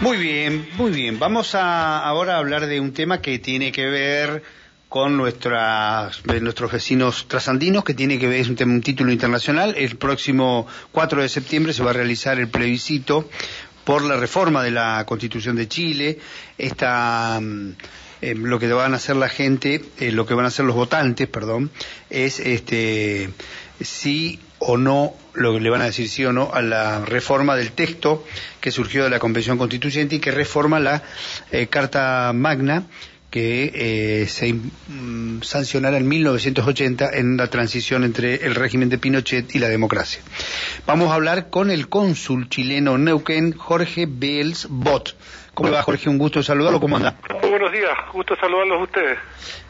Muy bien, muy bien. Vamos a ahora a hablar de un tema que tiene que ver con nuestras, nuestros vecinos trasandinos, que tiene que ver, es un, un título internacional. El próximo 4 de septiembre se va a realizar el plebiscito por la reforma de la Constitución de Chile. Esta, eh, lo que van a hacer la gente, eh, lo que van a hacer los votantes, perdón, es este si o no, lo que le van a decir sí o no a la reforma del texto que surgió de la Convención Constituyente y que reforma la eh, Carta Magna que eh, se mm, sancionara en 1980 en la transición entre el régimen de Pinochet y la democracia. Vamos a hablar con el cónsul chileno Neuquén, Jorge Bels Bot. ¿Cómo va, Jorge? Un gusto saludarlo. ¿Cómo anda? Muy buenos días. Gusto saludarlos a ustedes.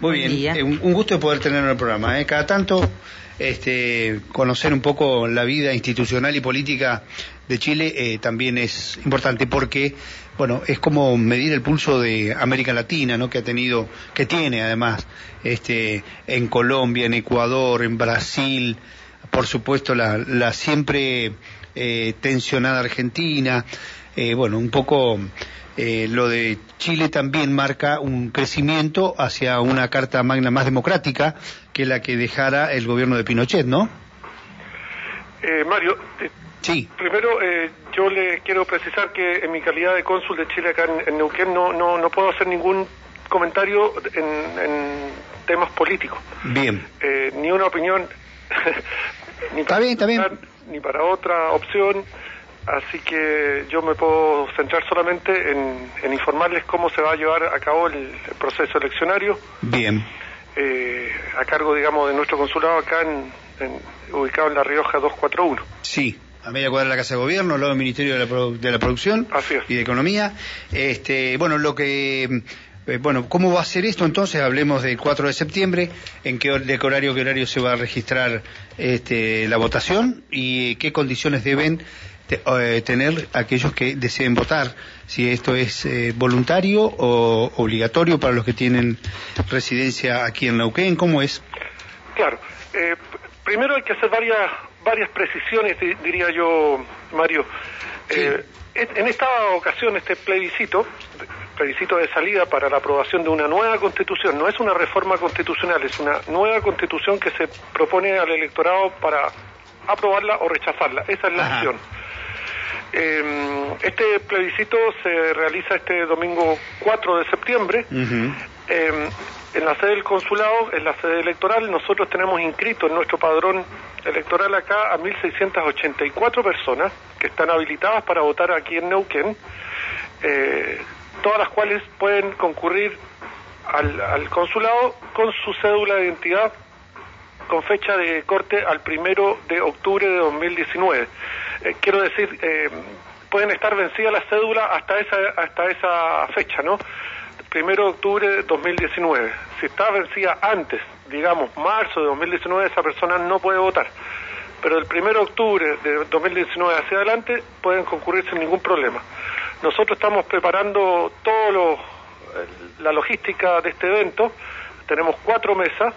Muy bien. Eh, un, un, gusto poder tenerlo en el programa. ¿eh? Cada tanto este, conocer un poco la vida institucional y política de Chile eh, también es importante porque, bueno, es como medir el pulso de América Latina, ¿no? Que ha tenido, que tiene además, este, en Colombia, en Ecuador, en Brasil, por supuesto la, la siempre eh, tensionada Argentina, eh, bueno, un poco eh, lo de Chile también marca un crecimiento hacia una carta magna más democrática que la que dejara el gobierno de Pinochet, ¿no? Eh, Mario, eh, sí. primero eh, yo le quiero precisar que en mi calidad de cónsul de Chile acá en, en Neuquén no, no, no puedo hacer ningún comentario en, en temas políticos. Bien. Eh, ni una opinión, ni, está bien, está bien. ni para otra opción. Así que yo me puedo centrar solamente en, en, informarles cómo se va a llevar a cabo el, el proceso eleccionario. Bien. Eh, a cargo, digamos, de nuestro consulado acá, en, en, ubicado en La Rioja 241. Sí, a media cuadra de la Casa de Gobierno, al lado del Ministerio de la, Produ de la Producción y de Economía. Este, bueno, lo que... Eh, bueno, ¿cómo va a ser esto entonces? Hablemos del 4 de septiembre, en qué, de qué horario, qué horario se va a registrar este, la votación y qué condiciones deben te, eh, tener aquellos que deseen votar, si esto es eh, voluntario o obligatorio para los que tienen residencia aquí en Neuquén, ¿cómo es? Claro, eh, primero hay que hacer varias varias precisiones, diría yo, Mario. Sí. en esta ocasión, este plebiscito, plebiscito de salida para la aprobación de una nueva constitución, no es una reforma constitucional, es una nueva constitución que se propone al electorado para aprobarla o rechazarla. Esa es la Ajá. acción. Eh, este plebiscito se realiza este domingo 4 de septiembre. Uh -huh. eh, en la sede del consulado, en la sede electoral, nosotros tenemos inscrito en nuestro padrón electoral acá a 1.684 personas que están habilitadas para votar aquí en Neuquén, eh, todas las cuales pueden concurrir al, al consulado con su cédula de identidad con fecha de corte al primero de octubre de 2019. Eh, quiero decir, eh, pueden estar vencidas las cédulas hasta esa, hasta esa fecha, ¿no? Primero de octubre de 2019. Si está vencida antes, digamos, marzo de 2019, esa persona no puede votar. Pero el primero de octubre de 2019 hacia adelante pueden concurrir sin ningún problema. Nosotros estamos preparando todo lo, la logística de este evento. Tenemos cuatro mesas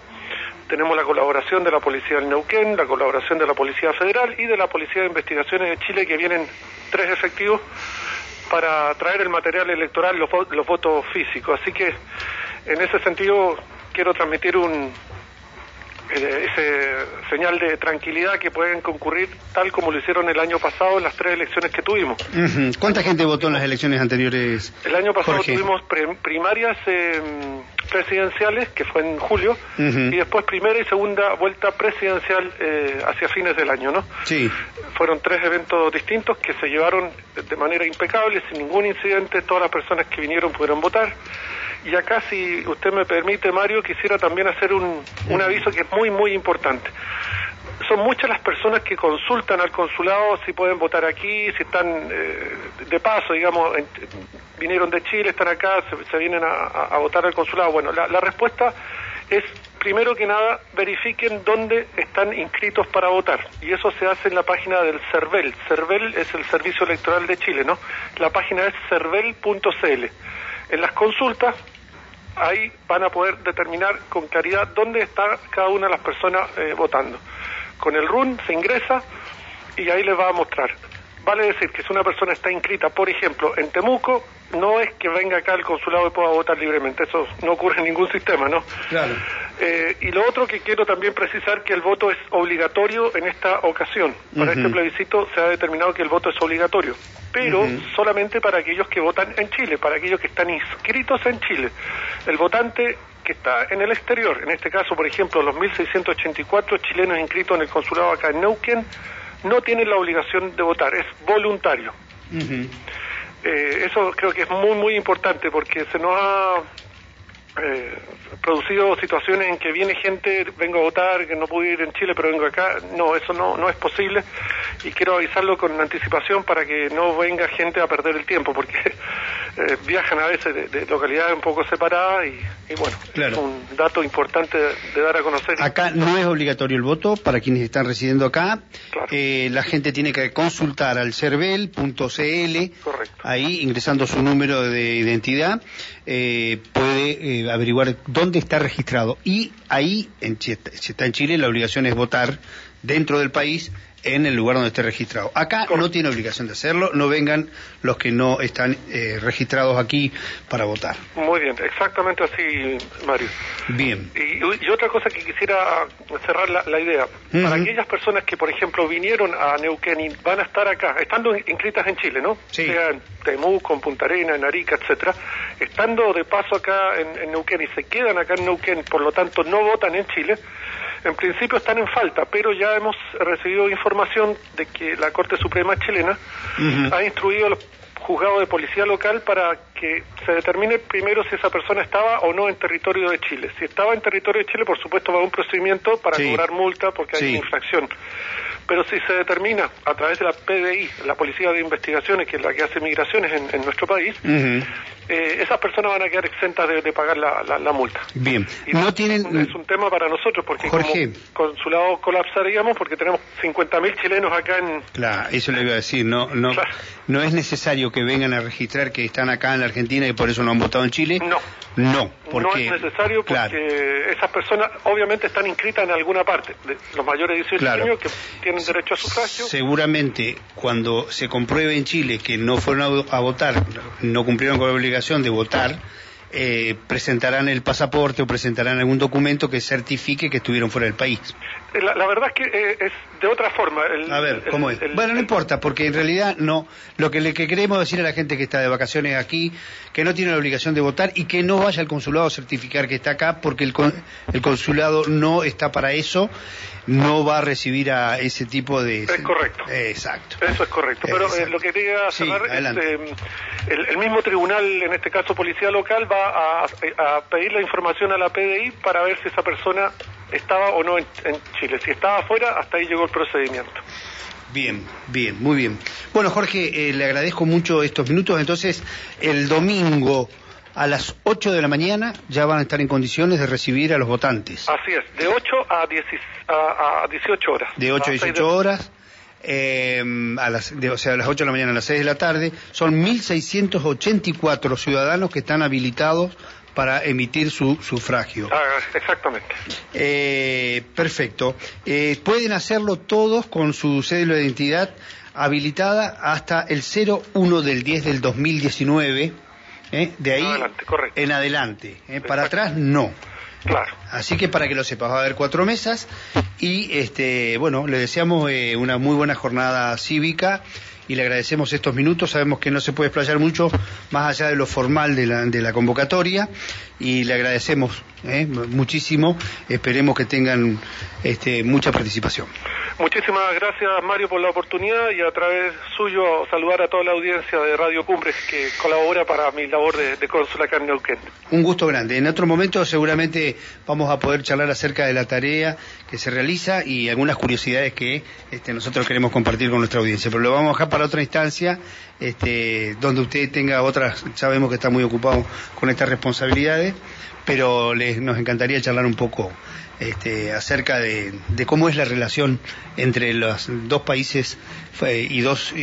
tenemos la colaboración de la Policía del Neuquén, la colaboración de la Policía Federal y de la Policía de Investigaciones de Chile, que vienen tres efectivos para traer el material electoral, los, los votos físicos. Así que, en ese sentido, quiero transmitir un eh, ese señal de tranquilidad que pueden concurrir tal como lo hicieron el año pasado en las tres elecciones que tuvimos. Uh -huh. ¿Cuánta gente votó en las elecciones anteriores? El año pasado Jorge? tuvimos primarias eh, presidenciales, que fue en julio, uh -huh. y después primera y segunda vuelta presidencial eh, hacia fines del año, ¿no? Sí. Fueron tres eventos distintos que se llevaron de manera impecable, sin ningún incidente, todas las personas que vinieron pudieron votar. Y acá, si usted me permite, Mario, quisiera también hacer un, un aviso que es muy, muy importante. Son muchas las personas que consultan al consulado si pueden votar aquí, si están eh, de paso, digamos, en, vinieron de Chile, están acá, se, se vienen a, a, votar al consulado. Bueno, la, la respuesta es, primero que nada, verifiquen dónde están inscritos para votar. Y eso se hace en la página del CERVEL. CERVEL es el Servicio Electoral de Chile, ¿no? La página es cervel.cl. En las consultas, ahí van a poder determinar con claridad dónde está cada una de las personas eh, votando. Con el RUN se ingresa y ahí les va a mostrar. vale decir que si una persona está inscrita, por ejemplo, en Temuco, no es que venga acá al consulado y pueda votar libremente, eso no ocurre en ningún sistema, ¿no? Claro. Eh, y lo otro que quiero también precisar que el voto es obligatorio en esta ocasión. Para este plebiscito se ha determinado que el voto es obligatorio, pero solamente para aquellos que votan en Chile, para aquellos que están inscritos en Chile. El votante que está en el exterior, en este caso, por ejemplo, los 1.684 chilenos inscritos en el consulado acá en Neuquén, no tienen la obligación de votar, es voluntario. Eh, eso creo que es muy, muy importante porque se nos ha eh, producido situaciones en que viene gente, vengo a votar, que no pude ir en Chile, pero vengo acá. No, eso no, no es posible y quiero avisarlo con anticipación para que no venga gente a perder el tiempo, porque eh, viajan a veces de, localidades un poco separadas y, bueno, es un dato importante de, dar a conocer. Acá no es obligatorio el voto para quienes están residiendo acá. Eh, la gente tiene que consultar al cervel.cl, ahí ingresando su número de identidad, puede averiguar dónde está registrado. Y ahí, en, si está en Chile, la obligación es votar dentro del país en el lugar donde esté registrado. Acá no tiene obligación de hacerlo, no vengan los que no están eh, registrados aquí para votar. Muy bien, exactamente así, Mario. Bien. Y, otra cosa que quisiera cerrar la, idea, para aquellas personas que, por ejemplo, vinieron a Neuquén y van a estar acá, estando inscritas en Chile, ¿no? Sí. Sea en Temuco, en Punta Arena, en Arica, etcétera, estando de paso acá en, en Neuquén y se quedan acá en Neuquén, por lo tanto no votan en Chile, en principio están en falta, pero ya hemos recibido información de que la Corte Suprema chilena ha instruido a los juzgados de policía local para que se determine primero si esa persona estaba o no en territorio de Chile. Si estaba en territorio de Chile, por supuesto, va a un procedimiento para cobrar multa porque hay una infracción. Pero si se determina a través de la PDI, la Policía de Investigaciones, que es la que hace migraciones en, nuestro país, eh, esas personas van a quedar exentas de, pagar la, multa. Bien. no tienen... Es un tema para nosotros, porque como consulado colapsaríamos, porque tenemos 50.000 chilenos acá en... Claro, eso le iba a decir, no, no, no es necesario que vengan a registrar que están acá en la Argentina y por eso no han votado en Chile. No. No, porque... No es necesario porque esas personas obviamente están inscritas en alguna parte, de los mayores de 18 años que tienen Seguramente cuando se compruebe en Chile que no fueron a votar, no cumplieron con la obligación de votar, eh, presentarán el pasaporte o presentarán algún documento que certifique que estuvieron fuera del país. Eh, la, verdad es que eh, es de otra forma. a ver, ¿cómo es? bueno, no importa, porque en realidad no. Lo que le queremos decir a la gente que está de vacaciones aquí, que no tiene la obligación de votar y que no vaya al consulado a certificar que está acá, porque el, el consulado no está para eso, no va a recibir a ese tipo de... Es correcto. exacto. Eso es correcto. Pero lo que quería cerrar es, el, mismo tribunal, en este caso policía local, va a, pedir la información a la PDI para ver si esa persona estaba o no en, Chile. Si estaba afuera, hasta ahí llegó el procedimiento. Bien, bien, muy bien. Bueno, Jorge, eh, le agradezco mucho estos minutos. Entonces, el domingo a las 8 de la mañana ya van a estar en condiciones de recibir a los votantes. Así es, de 8 a, 18 horas. De 8 a 18 horas. Eh, a las, o sea, a las 8 de la mañana a las 6 de la tarde, son 1.684 ciudadanos que están habilitados para emitir su sufragio. Ah, exactamente. Eh, perfecto. Eh, pueden hacerlo todos con su cédula de identidad habilitada hasta el 01 del 10 del 2019. ¿eh? De ahí en adelante. Para atrás no. Claro. Así que para que lo sepas, va a haber cuatro mesas y este, bueno, le deseamos una muy buena jornada cívica y le agradecemos estos minutos. Sabemos que no se puede explayar mucho más allá de lo formal de la, de la convocatoria y le agradecemos ¿eh? muchísimo. Esperemos que tengan este, mucha participación. Muchísimas gracias Mario por la oportunidad y a través suyo saludar a toda la audiencia de Radio Cumbres que colabora para mi labor de, de cónsul acá en Neuquén. Un gusto grande. En otro momento seguramente vamos a poder charlar acerca de la tarea que se realiza y algunas curiosidades que este, nosotros queremos compartir con nuestra audiencia. Pero lo vamos a dejar para otra instancia este, donde usted tenga otras, sabemos que está muy ocupado con estas responsabilidades, pero les, nos encantaría charlar un poco este, acerca de, cómo es la relación entre los dos países y dos,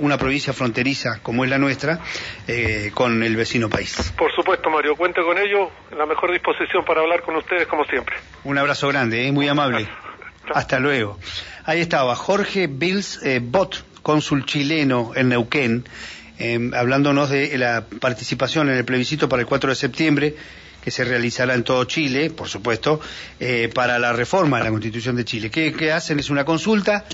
una provincia fronteriza como es la nuestra eh, con el vecino país. Por supuesto, Mario, cuente con ello, en la mejor disposición para hablar con ustedes como siempre. Un abrazo grande, ¿eh? muy amable. Hasta luego. Ahí estaba Jorge Bills eh, Bot cónsul chileno en Neuquén, eh, hablándonos de la participación en el plebiscito para el 4 de septiembre, que se realizará en todo Chile, por supuesto, eh, para la reforma de la Constitución de Chile. ¿Qué, ¿Qué hacen? Es una consulta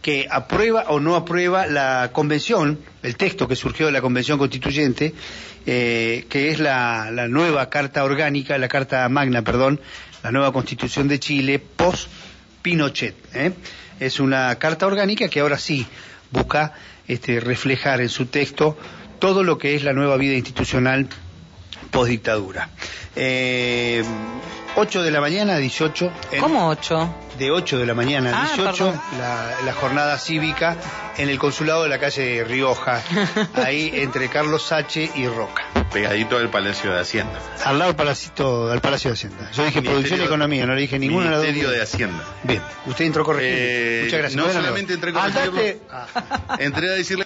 que aprueba o no aprueba la convención, el texto que surgió de la convención constituyente, eh, que es la, la, nueva carta orgánica, la carta magna, perdón, la nueva constitución de Chile post Pinochet. ¿eh? Es una carta orgánica que ahora sí busca este, reflejar en su texto todo lo que es la nueva vida institucional post dictadura. Eh, 8 de la mañana a 18. En, ¿Cómo 8? De 8 de la mañana a 18, ah, la, la, jornada cívica en el consulado de la calle Rioja, ahí entre Carlos Sache y Roca. Pegadito al Palacio de Hacienda. Al lado del Palacio, del Palacio de Hacienda. Yo dije producción y economía, no le dije ninguna Ministerio de Hacienda. Bien, usted entró correcto. Eh, Muchas gracias. No solamente entré con el entré a decirle